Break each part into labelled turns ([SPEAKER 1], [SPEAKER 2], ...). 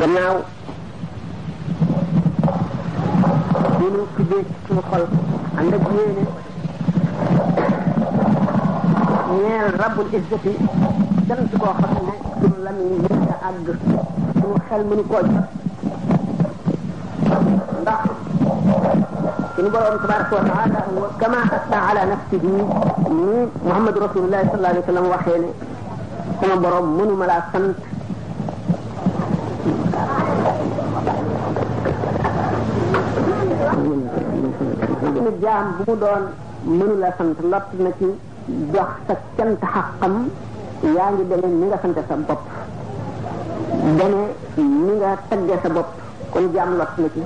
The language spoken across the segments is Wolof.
[SPEAKER 1] gannaaw bi nu tuddee ci suñu xol ànd ak yéene ñeel rabbul izzati sant koo xam ne suñu lamiñ mën a àgg suñu xel mënu koo jot ndax suñu borom tabaraka wa taala kama asna ala nafsihi ni Muhammad rasulullah sallallahu alayhi wa sallam waxee ne sama borom mënuma laa sant ne jaam bu mu doon mënu la sant lott na ci jox sa cant xaqam yaa ngi demee ni nga sante sa bopp demee ni nga tagge sa bopp kon jaam lott na ci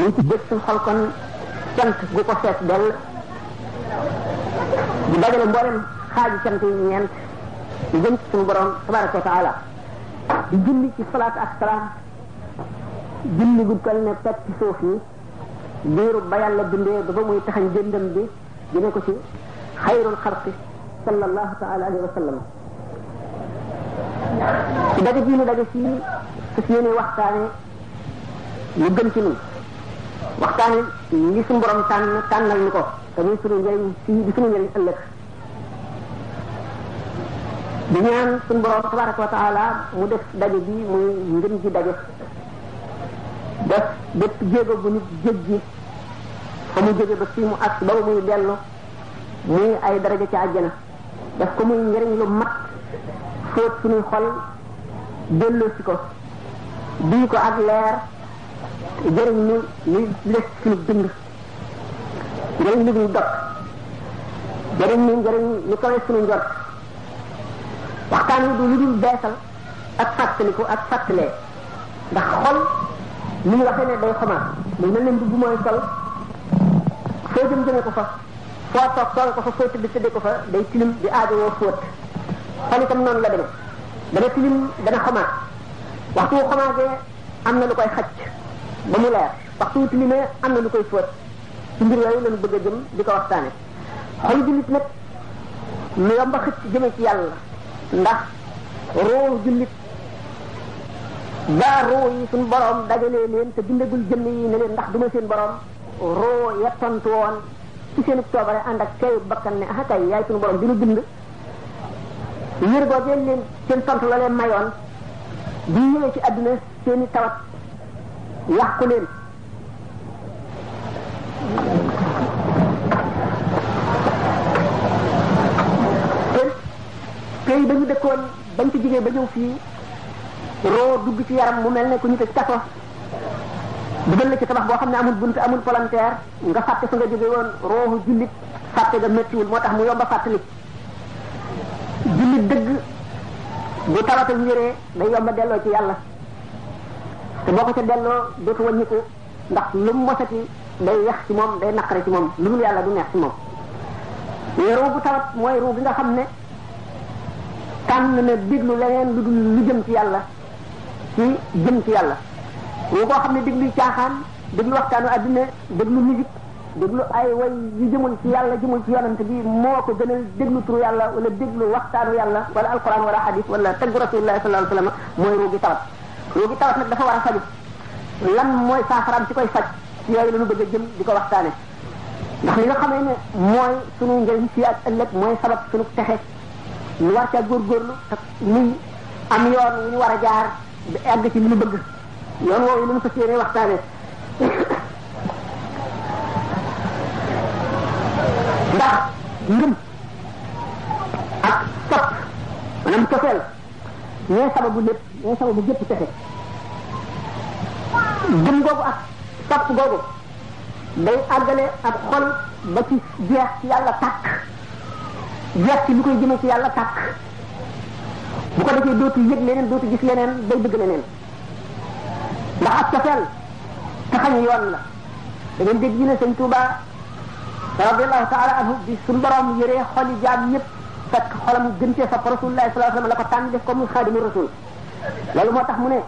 [SPEAKER 1] mu ci bët xol kon cant gu ko fees dell di dajale mboolem xaaju cant yi ñeent di jëm ci suñu borom tabaraka wa taala di julli ci salaat ak salaam julli gu toll ne pet ci suuf yi diiru ba yàlla dundee ba ba muy taxañ jëndam bi jëme ko ci xayrul xalqi sallallahu taala alayhi wa sallam ci daje bii nu daje fii fas yéene waxtaane lu gën ci nun waxtaane li suñu borom tànn tànnal ni ko te muy suñu njëriñ fii di suñu njëriñ ëllëg di ñaan suñu borom tabaraka wa taala mu def daje bi muy ngën ji daje def bépp jéego bu nit jéggi fa mu jóge ba fii mu ak ba muy dellu muy ay daraja ci àjjana daf ko muy njëriñ lu mat fóot suñuy xol delloo si ko duy ko ak leer jëriñ ñu ñu les suñu dund jëriñ lu dul dog jëriñ ñu njëriñ lu kawe suñu njort waxtaan wi du lu dul beesal ak fàttaliku ak fàttalee ndax xol li ñu waxee ne day xamaat mu mel ne mbubb mooy sol foo jëm jëme ko fa foo toog tooge ko fa foo tëdd tëddee ko fa day tilim di aajowoo fóot xol itam noonu la demee dana tilim dana xomaat waxtu wu xomaatee am na lu koy xacc ba mu leer waxtu wu tilimee am na lu koy fóot ci mbir yooyu lañu bëgg a jëm di ko waxtaane xolu jullit nag lu yomb a xëcc jëme ci yàlla ndax roo jullit ba roo yi suñu borom dajalee leen te bindagul jëmm yi ne leen ndax duma seen borom roo ya tontu woon ci seen coobare ànd ak teeyu bakkan ne ah kay yaay suñu borom bi nu bind yër boo leen leen seen tontu la leen mayoon bi ñu ñëwee ci àdduna seen i tawat yàqu leen te pays ba ñu dëkkoon bañ ci jigéen ba ñëw fii roo dugg ci yaram mu mel ne ku ñu tëj kaso dugal la ci tabax boo xam ne amul bunt amul palanteer nga fàtte fa nga jóge woon rooxu jullit fàtte nga méttiwul moo tax mu yomb a fàttali jullit dëgg bu tawata wéree day yomb a delloo ci yàlla te boo ko ca delloo dootu wàññiku ndax lu mu mosati day wex ci moom day naqare ci moom lu dul yàlla du neex ci moom ruu bu tawat mooy ruu bi nga xam ne tànn na déglu leneen lu dul lu jëm ci yàlla ci jëm ci yàlla ñu koo xam ne déglu caaxaan déglu waxtaanu adduna déglu musique déglu ay way yu jëmul ci yàlla jëmul ci yonent bi moo ko gënal déglu turu yàlla wala déglu waxtaanu yàlla wala alquran wala hadis wala tagg rasulillahi sallallahu alayhi wa sallam mooy ruugi tawat ruugi tawat nag dafa war a faju lan mooy saafaraam ci koy faj ci yooyu la ñu bëgg a jëm di ko waxtaane ndax li nga xamee ne mooy sunu njëriñ fii ak ëllëg mooy sabab sunu texe ñu war caa góorgóorlu muy am yoon wu ñu war a jaar ba àgg ci li ñu bëgg yoon woowu li ñu fas yéene waxtaane ndax ngëm ak topp maanaam cofeel ñooy sababu lépp ñooy sababu gépp texe gëm googu ak topp googu day àggale ak xol ba ci jeex ci yàlla tàkk jeex ci lu koy jëme ci yàlla tàkk bu ko defee dootu yëg leneen dootu gis leneen day bëgg leneen ndax ak cofeel taxañ yoon la da ngeen dégg ñu ne sëñ Touba radiallahu taala anhu bi suñu borom yëree xoli jaam ñëpp fekk xolam gën cee sopp rasulullah sallallahu alayhi wa sallam la ko tànn def ko muy xaadimu rasul loolu moo tax mu ne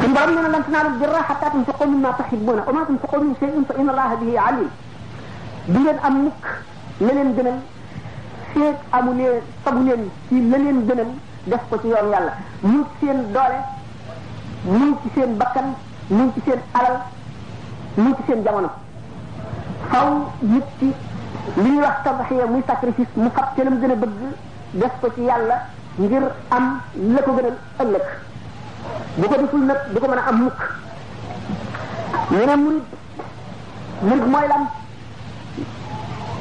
[SPEAKER 1] suñu borom nee na lan tanaalu birra xataa tunfiqu mimma tuxibbuuna wa maa tunfiqu min shay'in fa inna allaha bihi alim du ngeen am mukk la leen gënal feeg amu leen fagu leen ci la leen gënal def ko ci yoon yàlla muy ci seen doole muy ci seen bakkan muy ci seen alal muy ci seen jamono faw nit ci li ñuy wax tabaxiya muy sacrifice mu fab ca lam gën a bëgg def ko ci yàlla ngir am la ko gënal ëllëg bu ko deful nag du ko mën a am mukk ñu ne murid murid mooy lan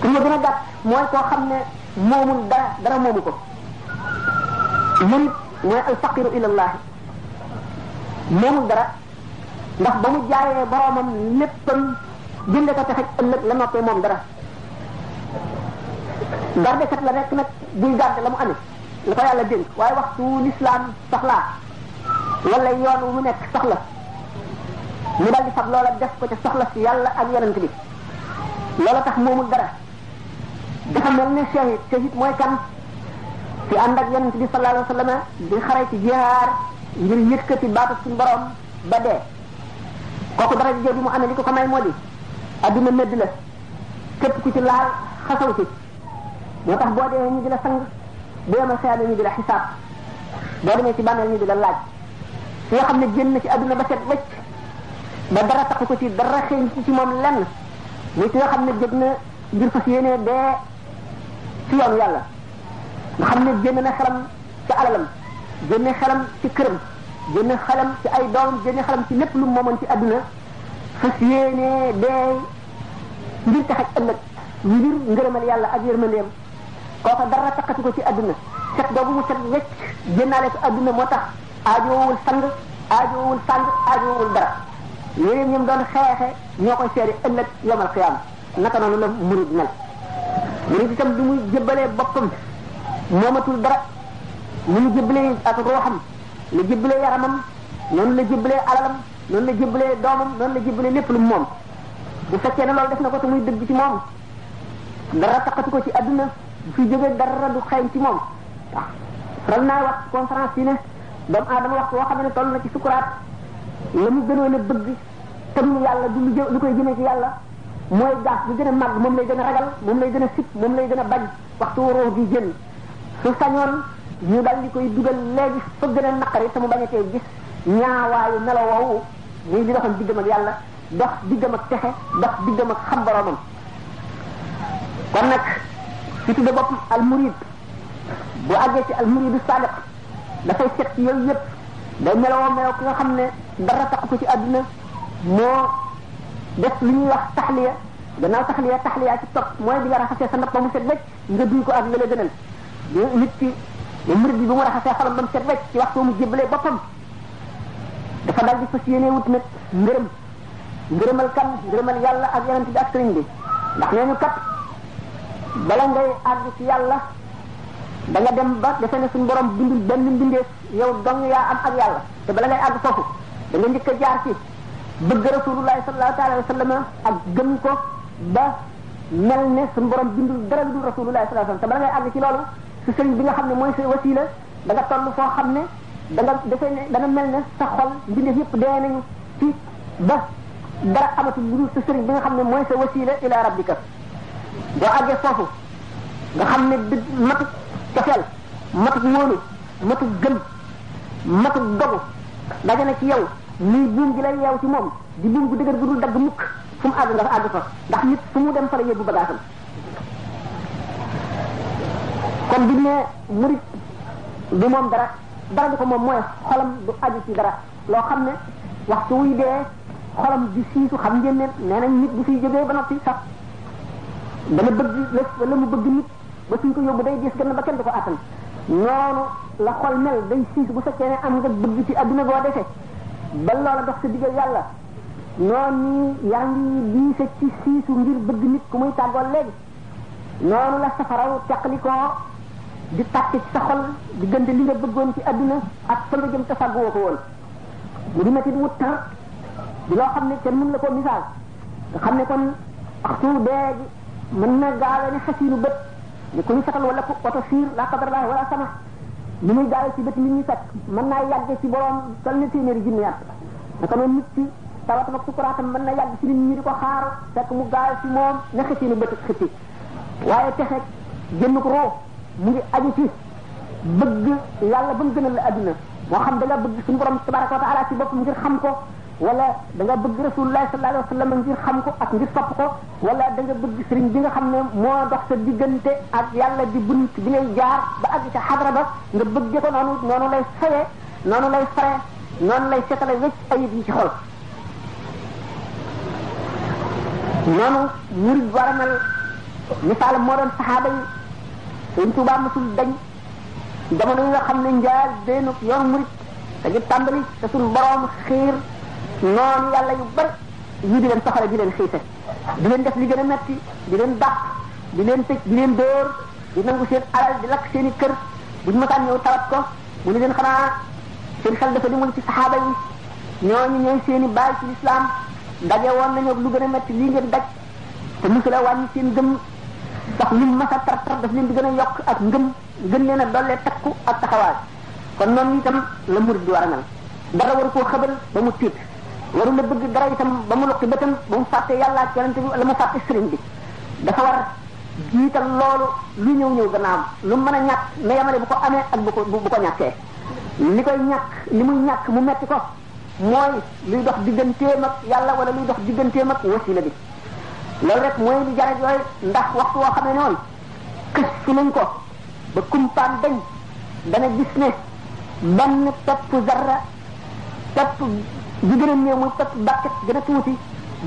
[SPEAKER 1] ku ma gën a gàtt mooy koo xam ne moomul dara dara moomu ko murid mooy alfaqiru ilallahi moomul dara ndax ba mu jaayee boromam léppam jënde ko texeg ëllëg la noppee moom dara garde kat la rek nag buy garde la mu amee la ko yàlla dénk waaye waxtu lislaam soxlaa wala yoon wu mu nekk soxla mu daal di fab loola def ko ca soxla si yàlla ak yonent bi loola tax moomu dara dafa mel ne shahid shahid mooy kan ci ànd ak yonent bi sallallahu alayhi wa sallam di xare ci jihaar ngir yëkkati baatu suñu borom ba dee kooku dara jël bi mu amee li ko ko may moo di adduna medd la képp ku ci laal xasaw ci moo tax boo dee ñu di la sang boo yemal xeyaane ñu di la xisaab boo demee ci bàmmeel ñu di la laaj ki nga xam ne génn na ci adduna ba set wecc ba dara taxu ko ci dara xeeñ ci ci moom lenn muy ki nga xam ne jóg na ngir fas yéenee dee ci yoonu yàlla nga xam ne génn na xelam ci alalam génne xelam ci këram génne xalam ci ay doom génne xalam ci lépp lu mu moomoon ci àdduna fas yéenee dee ngir tax ak ëllëg ngir ngërëmal yàlla ak yërmandeem kooka dara taxatu ko ci àdduna set boobu mu set wecc génnaale ko àdduna moo tax aajowul sang aajowul sang aajowul dara yéen ñoom doon xeexe ñoo koy seede ëllëg yomal xiyaam naka noonu la murid mel murid itam bi muy jëbbalee boppam moomatul dara ni mu jébbalee ak ruuxam la jébbalee yaramam noonu la jébbalee alalam noonu la jébbalee doomam noonu la jébbalee lépp lu moom bu fekkee ne loolu def na ko te muy dëgg ci moom dara taxatu ko ci adduna bu fi jógee dara du xeeñ ci moom waaw fal naa wax conférence yi ne doomu aadama wax koo xam ne toll na ci sukuraat la mu gënoon a bëgg te mu yàlla du lu jë lu koy jëmee ci yàlla mooy gaaf bi gën a màgg moom lay gën a ragal moom lay gën a sib moom lay gën a bañ waxtu waroo gi génn su sañoon ñu dal di koy dugal léegi fa gën a naqari te mu bañ a tee gis ñaawaayu melo woowu muy li doxoon diggam ak yàlla dox diggam ak texe dox diggam ak xam boromam kon nag ci tudde boppam al murid bu àggee ci al muridu sadiq dafay set ci yooyu yëpp day meloo meloo ki nga xam ne dara tax ko ci àdduna moo def li ñuy wax taxliya gannaaw taxliya taxliya ci topp mooy bi nga raxasee sa ndab ba mu set wecc nga duy ko ak la la gënal nit ki murid bi bu mu raxasee xolam ba mu set wecc ci waxtu mu jébbalee boppam dafa daal di fas yéene wut nag ngërëm ngërëmal kan ngërëmal yàlla ak yonent bi ak sëriñ bi ndax nee ñu kat bala ngay àgg ci yàlla da nga dem ba defe ne suñu borom bindul benn mbindeef yow dong yaa am ak yàlla te bala ngay àgg foofu da nga njëkk a jaar ci bëgg rasulullahi sallallahu alayhi wa sallam ak gëm ko ba mel ne suñu borom bindul dara lu dul rasulullah sallallahu alayhi wasallam te bala ngay àgg ci loolu su sëriñ bi nga xam ne mooy sa wasila da nga toll foo xam ne da nga dafay ne dana mel ne sa xol mbindeef yëpp dee nañu ci ba dara amatul lu dul sa sëriñ bi nga xam ne mooy sa wasila ila rabbika boo àggee foofu nga xam ne dëgg matut cofeel matut wóolu matut gëm matut dogu daje na ci yow muy buum gi lay yeew ci moom di buum gu dëgër gu dul dagg mukk fu mu àgg nga fa àgg fa ndax nit fu mu dem fa la yóbbu bagaasam kon bi ne murid du moom dara dara du ko moom mooy xolam du aju ci dara loo xam ne waxtu wuy dee xolam di siisu xam ngeen ne nee nañ nit bu fiy jógee ba noppi sax dana bëgg lëf wala mu bëgg nit ba suñ ko yóbbu day gis gën ba kenn du ko attan noonu la xol mel day siisu bu fekkee ne am nga bëgg ci adduna boo defee ba loola dox sa diggal yàlla noonu yaa ngi diise ci siisu ngir bëgg nit ku muy tàggool léegi noonu la safaraw teqlikoo di tàcc ci sa xol diggante li nga bëggoon ci adduna ak fa nga jëm te fàgguwoo ko woon mu di métit wut tar di loo xam ne kenn mën la ko misaal nga xam ne kon waxtu dee gi mën na gaale ne xasiinu bët ni ku ñu fetal wala ku oto fiir la qadar laa wala sama li muy gaaral ci bët nit ñi fekk mën naa yàgg ci borom tal na téeméeri junni at naka noonu nit ci tawatam ak sukuraatam mën na yàgg ci nit ñi di ko xaar fekk mu gaaral ci moom ne xëcc ni bët ak xëcc waaye texe génn ko roo mu ngi aju ci bëgg yàlla ba mu gënal la adduna moo xam da nga bëgg suñu borom tabaraka wa taala ci boppam ngir xam ko wala da nga bëgg rasulullah sallallahu alayhi wa sallam ngir xam ko ak ngir topp ko wala da nga bëgg sëriñ bi nga xam ne moo dox sa diggante ak yàlla di bunt bi ngay jaar ba àgg ca xadra ba nga bëgge ko noonu noonu lay faye noonu lay fare noonu lay setale wecc ayib yi ci xol noonu murid war a mel misaal moo doon saxaaba yi sëñ Tuubaa mosul dañ jamono yi nga xam ne njaal benn yoon murid dañu tàmbali te suñu borom xiir noonu yàlla yu bari ñu di leen soxore di leen xiise di leen def li gën a metti di leen dàq di leen tëj di leen dóor di nangu seen alal di lakk seen i kër bu ñu mësaan ñëw tawat ko mu ne leen xanaa seen xel dafa demul ci saxaaba yi ñooñu ñooy seen i baay ci lislaam daje woon nañu lu gën a metti lii ngeen daj te musu la wàññi seen gëm sax lim mas a tar tar daf leen di gën a yokk ak ngëm gën leen a dollee takku ak taxawaay kon noonu itam la murid di war a mel dara war koo xëbal ba mu tiit warul a bëgg dara itam ba mu loqi bëtam ba mu fàtte yàlla ak yonente bi wala mu fàtte sëriñ bi dafa war jiital loolu lu ñëw ñëw gannaam lu mën a ñàkk na yamale bu ko amee ak bu ko bu ko ñàkkee li koy ñàkk li muy ñàkk mu metti ko mooy luy dox digganteem ak yàlla wala luy dox digganteem ak wasila bi loolu rek mooy li jara jooy ndax waxtu woo xamee noonu kës fi nañ ko ba kumpaan dañ dana gis ne benn pepp zarra pepp bi gën a néew muy pepp bàkket gën a tuuti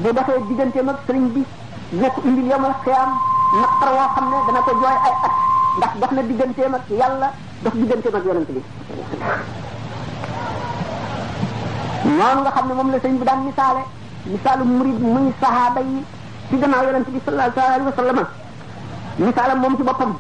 [SPEAKER 1] bu doxee digganteem ak sëriñ bi dina ko indil yomal xiyaam naqar woo xam ne dana ko jooy ay at ndax dox na digganteem ak yàlla dox digganteem ak yonent bi noonu nga xam ne moom la sëriñ bi daan misaale misaalu murid muy sahaaba yi ci gannaaw yonent bi sallallahu alayhi wa sallam misaalam moom ci boppam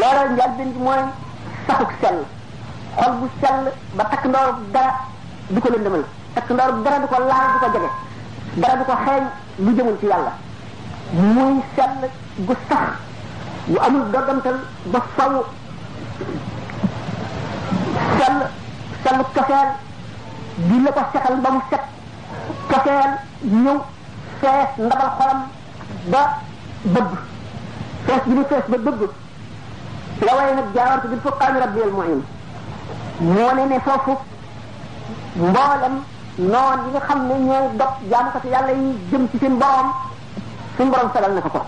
[SPEAKER 1] leeral njëlbeen gi mooy saxuk sell xol bu sell ba takk ndoor dara du ko lëndëmal takk ndoor dara du ko laal du ko jege dara du ko xeeñ lu jëmul ci yàlla muy sell gu sax gu amul doggantal ba faw sell sell cofeel di la ko setal ba mu set cofeel ñëw fees ndabal xolam ba bëgg fees bi mu fees ba bëgg la way nag jaawartu bil furqaani rabbiyal muin moo ne ne foofu mboolem noon yi nga xam ne ñooy dog jaamu ko ci yàlla yi jëm ci seen borom suñu borom fegal na ko ko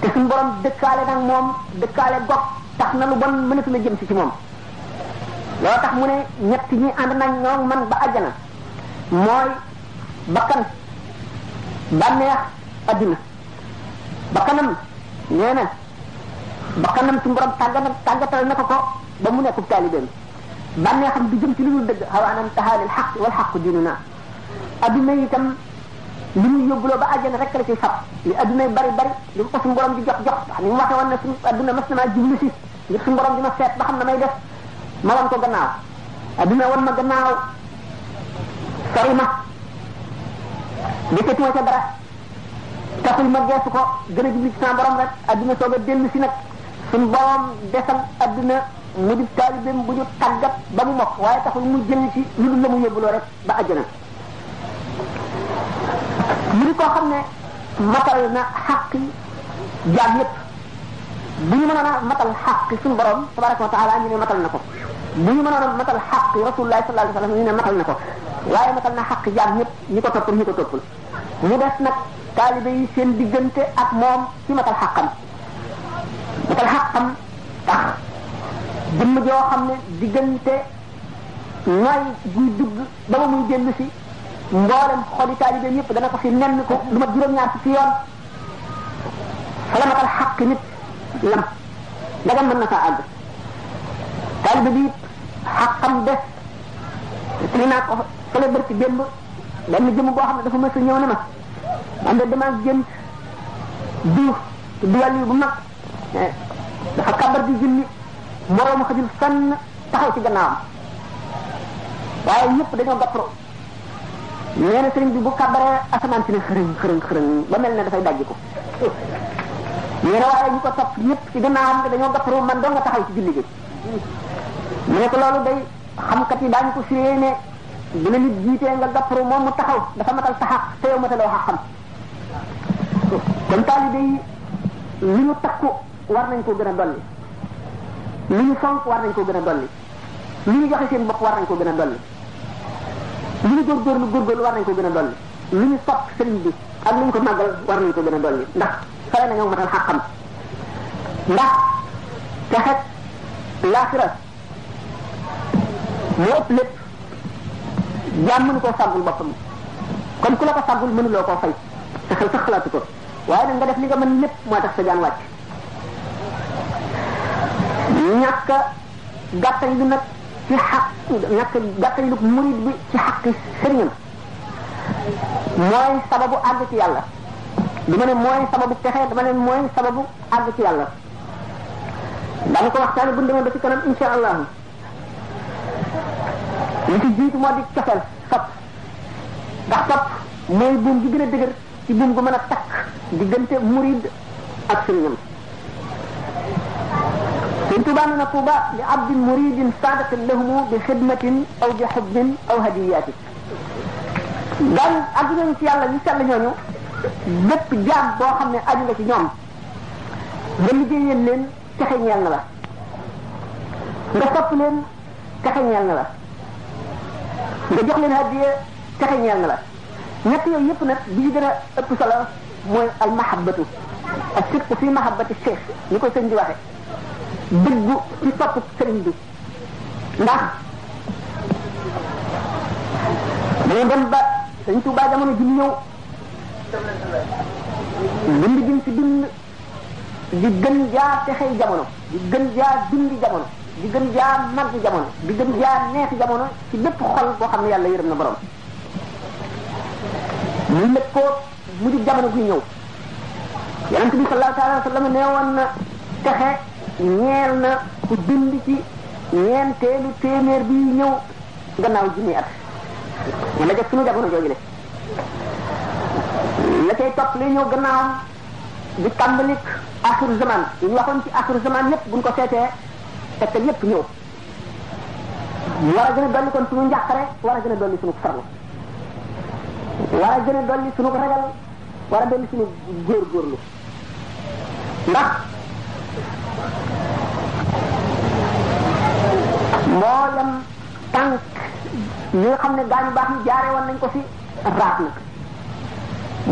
[SPEAKER 1] te suñu borom dëkkaale nag moom dëkkaale gog tax na lu bon mënatu la jëm si ci moom loo tax mu ne ñett ñi ànd nañ ñoom man ba àjjana mooy bakkan bànneex adduna bakkanam nee na bakkanam suñu borom tàggat tàggatal na ko ko ba mu nekkub taalibeem bànneexam du jëm ci lu dul dëgg xawaanan taxaalil xaq wal xaqu diinu naa adduna itam li muy yóbbuloo ba àjjana rek la ciy fab li adduna bari bari li mu ko suñu borom di jox jox ndax ni mu waxee woon ne suñu adduna mas na maa jublu si ngir suñu borom di ma seet ba xam na may def ma wan ko gannaaw adduna wan ma gannaaw sori ma dëkkatuma ca dara taxul ma geesu ko gën a jubli ci sama borom rek adduna soog a dellu si nag suñu borom desal adduna mu di taalibeem bu ñu tàggat ba mu mokk waaye taxul mu jël ci lu dul la mu yóbbuloo rek ba àjjana mu di koo xam ne matal na xàq jaam yépp bu ñu mënoon a matal xàq suñu borom tabaraka wa taala ñu ne matal na ko bu ñu mënoon a matal xàq rasulullah sallallahu alayhi wa sallam ñu ne matal na ko waaye matal na xàq jaam ñëpp ñi ko topp ñi ko toppul mu des nag taalibe yi seen diggante ak moom ci matal xàqam matal xàqam tax jëmm joo xam ne diggante nooy guy dugg ba ma muy dellu si mboolem xoli taalibeem yëpp dana ko fi nenn ko lu ma juróom-ñaar ci yoon fa la matal xàq nit lam dagam mën na faa àgg taalibe bi it xàqam des li naa ko fële bërki démb benn jëm boo xam ne dafa mës a ñëw ne ma man de damaa gént du du wàll bu mag dafa kàbbar di julli moroom xajul fenn taxaw ci gannaawam waaye ñëpp dañoo gappro nee na sëriñ bi bu kàbbaree asamaan si ne xërëñ xërëñ xërëñ ba mel ne dafay dajji ko nee na waaye ñu ko topp ñëpp ci gannaawam nga dañoo gappro man doo nga taxaw ci julli gi mu ne ko loolu day xamkat yi daañu ko firee ne bu la nit jiitee nga gappro moom mu taxaw dafa matal sa xaq te yow mataloo xaqam kon taalibe yi lu ñu takku war nañ ko gën a dolli lu ñu fonk war nañ ko gën a dolli lu ñu joxe seen bopp war nañ ko gën a dolli lu ñu góorgóorlu góorgóorlu war nañ ko gën a dolli lu ñu sopp sëriñ bi ak lu ñu ko màggal war nañ ko gën a dolli ndax fale na ñoo matal xàqam ndax te xet laaxira moo ëpp lépp jaam mënu koo fàggul boppam kon ku la ko fàggul mënuloo koo fay sa xel sax xalaatu ko waaye nag nga def li nga mën lépp moo tax sa jaan wàcc ñàkk a gàttal lu nag ci xaq ñàkk a gàttal lu murid bi ci xaqi sëriñam mooy sababu àgg ci yàlla dama ne mooy sababu texe dama ne mooy sababu àgg ci yàlla dama ko waxtaane bu demee ba ci kanam insha allah li ci jiitu moo di cofeel fap ndax fap mooy buum gi gën a dëgër ci buum gu mën a takk diggante murid ak sëriñam sëñ Tuubaa nee na Tuuba li abdin muridin saadiqin lahumu bi xidmatin aw bi xubbin aw hadiyaati daal ak ñooñu ci yàlla ñu sell ñooñu bépp jaam boo xam ne aju nga ci ñoom nga liggéeyal leen texe ñeel na la nga sopp leen texe ñeel na la nga jox leen hadiya texe ñeel na la ñett yooyu yëpp nag bi ñu gën a ëpp solo mooy al mahabbatu ak sidqu fi mahabbati cheikh ni ko sëñ bi waxe dëggu ci topp sëriñ bi ndax dañu dem ba sëñ Tuubaa jamono ji ñëw bind gi mu fi bind di gën jaa texey jamono di gën jaa dundi jamono di gën jaa màgg jamono di gën jaa neex jamono ci bépp xol boo xam ne yàlla yërëm na borom mu lëg ko mu di jamono guy ñëw yonent bi sallallahu taala wa sallam nee woon na texe ñeel na ku dund ci ñeenteelu téeméer bi ñëw gannaaw junni at wala jot suñu jamono jooju le la cay topp lay ñëw gannaawam di tàmbalik axiru zaman yi ñu waxoon ci axiru zaman yépp buñ ko seetee fekk yépp ñëw mu war a gën a dolli kon suñu njàqare war a gën a dolli suñu farlu war a gën a dolli suñu ragal war a dolli suñu góorgóorlu ndax mboolem tànk yi nga xam ne gaañu baax ñu jaare woon nañ ko fi raat na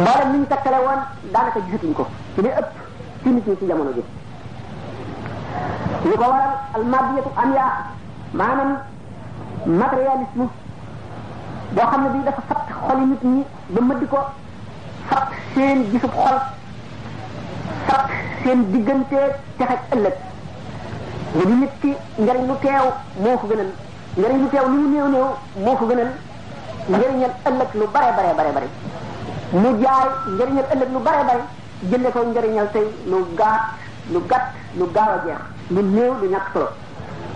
[SPEAKER 1] mboolem ni ñu takkale woon daanaka gisatuñ ko ci li ëpp ci nit ñi ci jamono ji li ko waral almadiyatu am yaa maanaam matérialisme boo xam ne bii dafa fatt xoli nit ñi ba mëdd ko fab seen gisub xol fab seen diggante texe ak ëllëg nga di nit ki njariñ lu teew moo ko gënal njariñ lu teew lu mu néew néew moo ko gënal njariñal ëllëg lu bare bare bare bare mu jaay njariñal ëllëg lu bare bare jënde ko njariñal tey lu gaat lu gàtt lu gaaw a jeex lu néew lu ñàkk solo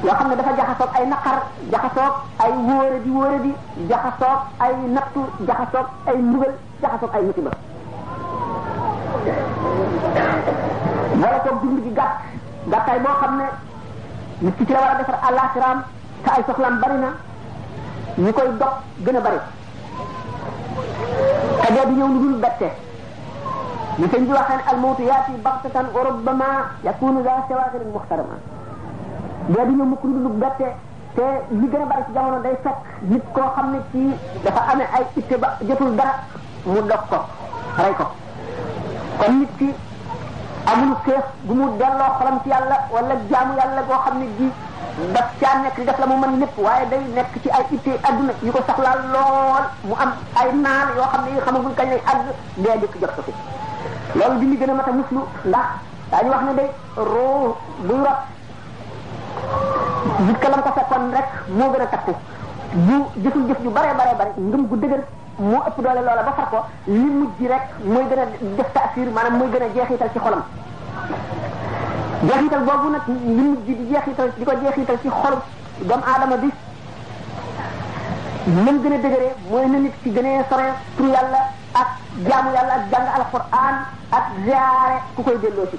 [SPEAKER 1] yoo xam ne dafa jaxasoog ay naqar jaxasoog ay wóore di wóore di jaxasoog ay nattu jaxasoog ay mbugal jaxasoog ay musiba wala toog dund gi gàtt gàttaay boo xam ne nit ki ci la war a defar àllaaxiraam te ay soxlaam bari na ñu koy dox gën a bari te dee di ñëw lu dul bette ñu sëñ bi waxee ne almawtu yaati baxtatan wa rubbama yakunu daa sawaxirin muxtarama dee du ñëw mukk lu dul bettee te li gën a bari ci jamono day fekk nit koo xam ne ci dafa amee ay itte ba jotul dara mu dog ko rey ko kon nit ki amul seef bu mu delloo xolam ci yàlla wala jaamu yàlla boo xam ne ji daf caa nekk di def la mu mën lépp waaye day nekk ci ay itte adduna yu ko soxlaal lool mu am ay naal yoo xam ne yi xamagul kañ lay àgg dee dikk jot ko fi loolu di li gën a mat a muslu ndax daañu wax ne day roo buy rot nit ka lam ko fekkoon rek moo gën a takku bu jëful jëf ju bare bare bare ngëm gu dëgër moo ëpp doole loola ba far ko li mujj rek mooy gën a def taasir maanaam mooy gën a jeexital ci xolam jeexital boobu nag li mujj di jeexital di ko jeexital ci xolu doomu aadama bi mën gën a dëgëree mooy na nit ci gënee sore tur yàlla ak jaamu yàlla ak jàng alquran ak ziare ku koy delloo ci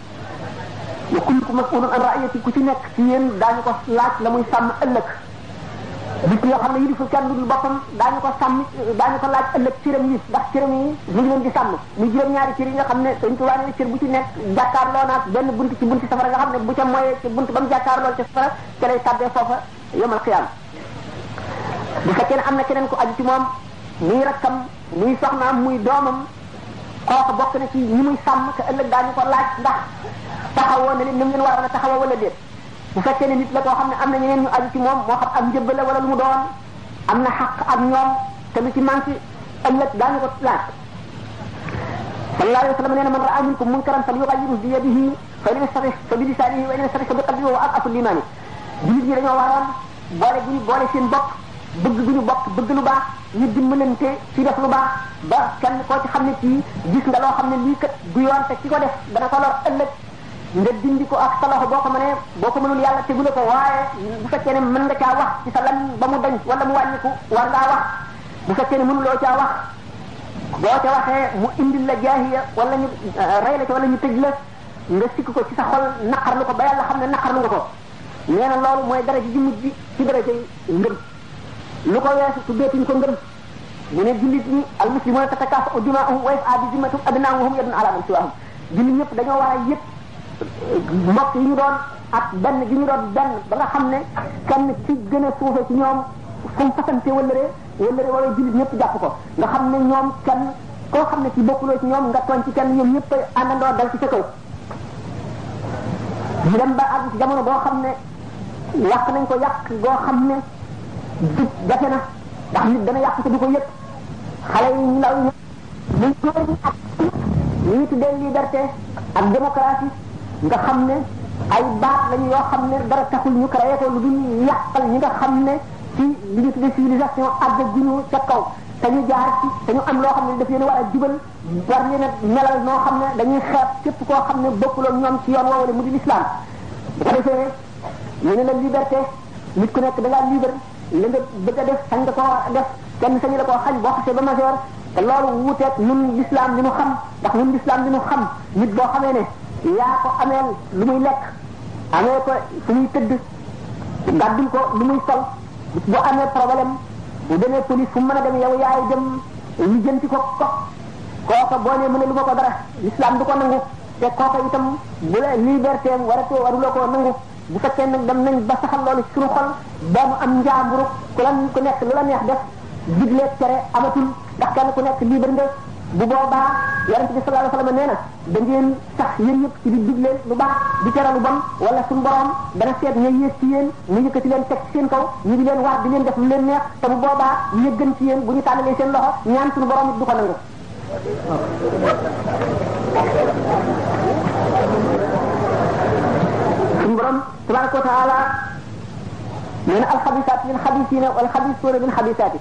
[SPEAKER 1] wa kullukum mas'ulun an ra'iyati ku ci nekk ci yéen daañu ko laaj la muy sàmm ëllëg nit yoo xam ne yilifu kenn du boppam daañu ko sàmm daañu ko laaj ëllëg cëram yi ndax cëram yi mu ngi leen di sàmm muy juróom-ñaari cër yi nga xam ne dañ ko waane cër bu ci nekk jàkkaarloo naag benn bunt ci bunti safara nga xam ne bu ca moyee ci bunt ba mu jàkkaarloo ci safara ca lay tàbbee foofa yomal xiyaam bu fekkee ne am na keneen ku aju ci moom muy rakkam muy soxnaam muy doomam kooku bokk na ci ñi muy sàmm te ëllëg daañu ko laaj ndax taxawoo na leen ni mu leen waroon a taxawoo wala déet bu fekkee ne nit la koo xam ne am na ñeneen ñu aju ci moom moo xam am njëbb la wala lu mu doon am na xaq ak ñoom te lu ci manqué ëllëg daañu ko laaj sallallahu alayhi wa sallam nee na man raa minkum munkaran falyughayyirhu bi yadihi fa in yastati fa bi lisanihi wa in yastati fa bi qalbihi wa huwa ad'afu l-iimaan jullit ñi dañoo waroon boole bu ñu boole seen bopp bëgg bu ñu bokk bëgg lu baax ñu dimbalante ci def lu baax ba kenn koo ci xam ne kii gis nga loo xam ne lii kat du yoon te ki ko def dana ko lor ëllëg nga dindi ko ak sa loxo boo ko mënee boo ko mënul yàlla tegule ko waaye bu fekkee ne mën nga caa wax ci sa lan ba mu dañ wala mu wàññiku war ngaa wax bu fekkee ne mënuloo caa wax boo ca waxee mu indil la jaahiya wala ñu rey la ca wala ñu tëj la nga sikk ko ci sa xol naqarlu ko ba yàlla xam ne naqarlu nga ko nee na loolu mooy dara ji mujj ci dara ji ngëm lu ko weesu tuddeetuñ ko ngëm mu ne jullit ñi al muslimuna tatakaafa'u dimaa'uhum wa yas'a bi zimmatihim abnaa'uhum wa hum yadun ala man siwaahum jullit ñëpp dañoo war a yëg mbokk yi ñu doon ak benn gi ñu doon benn ba nga xam ne kenn ci gën a suufe ci ñoom fu mu fasante wëllëre wëllëre wala jullit ñëpp jàpp ko nga xam ne ñoom kenn koo xam ne ci bokkuloo ci ñoom nga tooñ ci kenn ñoom ñëpp àndandoo dal ci sa kaw ñu dem ba àgg ci jamono boo xam ne yàq nañ ko yàq goo xam ne jub jafe na ndax nit dana yàq te du ko yëg xale yi ñu ndaw ñu ñu góor ñi ak li ñu tuddee liberté ak démocratie nga xam ne ay baat lañu yoo xam ne dara taxul ñu créé ko lu dul yàqal ñi nga xam ne ci li ñu tuddee civilisation àgg gu ñu ca kaw te ñu jaar ci te ñu am loo xam ne daf leen war a jubal war ni nag melal noo xam ne dañuy xeeb képp koo xam ne bokkul ak ñoom ci yoon woowu la mu di lislaam bu ko defee ñu ne la liberté nit ku nekk da ngaa libre la nga bëgg a def sañ nga ko def kenn sañu la koo xañ boo xasee ba majeur te loolu wuuteeg nun lislaam li nu xam ndax nun lislaam li nu xam nit boo xamee ne yaa ko ameel lu muy lekk amee ko fu muy tëdd gàddul ko lu muy sol bu amee problème bu demee police fu mu mën a dem yow yaay dem lu jëm ci ko ko kooka boo nee mëne lu ma ko dara l'islam du ko nangu te kooka itam bu la liberté am war a tee waruloo koo nangu bu fekkee nag dem nañ ba saxal loolu suñu xol ba mu am njaamburu ku la ku nekk lu la neex def digleeg tere amatul ndax kenn ku nekk libre nga bu boobaa yonent bi sallallahu alayhi wa sallam nee na da ngeen sax yéen ñëpp ci di digle lu baax di tere lu bon wala suñu borom dana seet ña yées ci yéen mu yëkkati leen teg ci seen kaw ñu di leen waar di leen def lu leen neex te bu boobaa ñu gën ci yéen bu ñu tàllalee seen loxo ñaan suñu borom it du ko nangu. suñu borom tabaraka wa taala nee na alxabisaat lil xabisiina wal xabisuuna lil xabisaati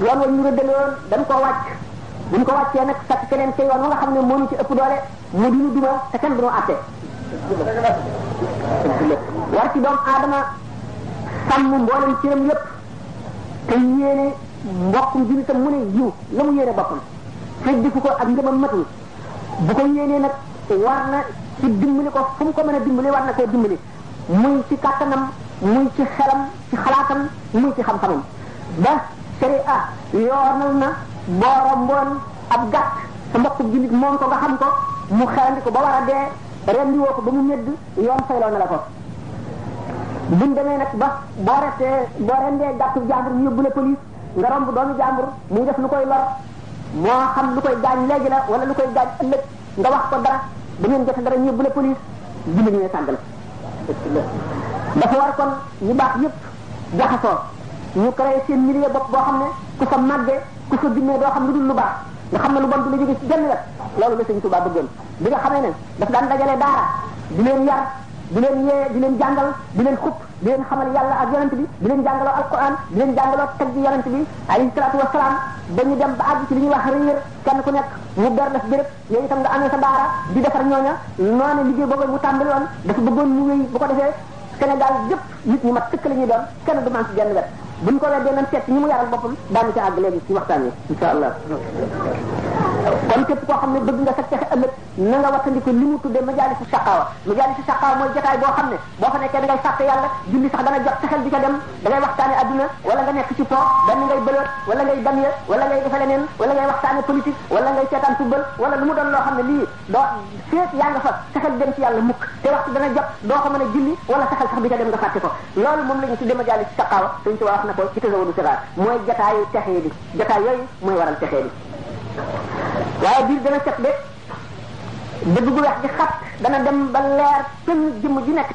[SPEAKER 1] yoon wa ñu rëddale woon dañ koo wàcc bu ñu ko wàccee nag sàkk keneen ca yoon wa nga xam ne moo ñu ci ëpp doole mu di ñu duma te kenn du ñu àtte war ci doomu aadama sàmm mboolem cëram yépp te yéene mbokkum jullitam mu ne yiw la mu yéene boppam fekk defu ko ak ngëmam matul bu ko yéenee nag war na ci dimbali ko fu mu ko mën a dimbali war na koo dimbali muy ci kàttanam muy ci xelam ci xalaatam muy ci xam-xamam ba sharia yoonal na boo romboon ab gàtt sa mbokk jullit moom ko nga xam ko mu xelandi ko ba war a dee rendi woo ko ba mu ñëdd yoon fayloo na la ko buñ demee nag ba boo rettee boo rendee gàttu jàmbur ñu yóbbu la police nga romb doomu jàmbur muy def lu koy lor moo xam lu koy gaañ léegi la wala lu koy gaañ ëllëg nga wax ko dara ba ngeen joxe dara ñu yóbbu la police julli ñu ne sàggal dafa war kon ñu baax yépp jaxasoo ñu créé seen milieu bopp boo xam ne ku fa màggee ku fa jummee doo xam lu dul lu baax nga xam ne lu bon du la jóge ci genn wet loolu la sëñ Tuubaa bëggoon bi nga xamee ne daf daan dajale daara di leen yar di leen yee di leen jàngal di leen xupp di leen xamal yàlla ak yonent bi di leen jàngaloo alquran di leen jàngaloo teg bi yonent bi alayhi salaatu wasalaam ba ñu dem ba àgg ci li ñuy wax réer kenn ku nekk mu ber la béréb yow itam nga amee sa daara di defar ñooña noonu liggéey boobu mu tàmbali woon dafa bëggoon mu wéy bu ko defee Sénégal yëpp nit ñi mat sëkk la ñuy doon kenn du man si genn wet buñ ko weddee nan seet ñi mu yaral boppam daanu ci àgg léegi ci waxtaan wi insha allah kon képp koo xam ne bëgg nga sa texe ëllëg na nga wattandiku li mu tuddee majaalisu saqaawa majaalisu saqaawa mooy jotaay boo xam ne boo fa nekkee da ngay fàtte yàlla julli sax dana jot saxel di ca dem da ngay waxtaane adduna wala nga nekk ci po benn ngay bëloot wala ngay damye wala ngay defe leneen wala ngay waxtaane politique wala ngay seetaan football wala lu mu doon loo xam ne lii doo féet yaa nga fa saxel dem ci yàlla mukk te waxtu dana jot doo ko mën a julli wala saxel sax di ca dem nga fàtte ko loolu moom la ñu tuddee majaalisu saqaawa suñ ci wax na ko ci tasawudu siraar mooy jotaayu texee bi jotaay yooyu mooy waral texee bi waaye biir dana set de dëgg gu weex gi xat dana dem ba leer kenn jëmm ji nekk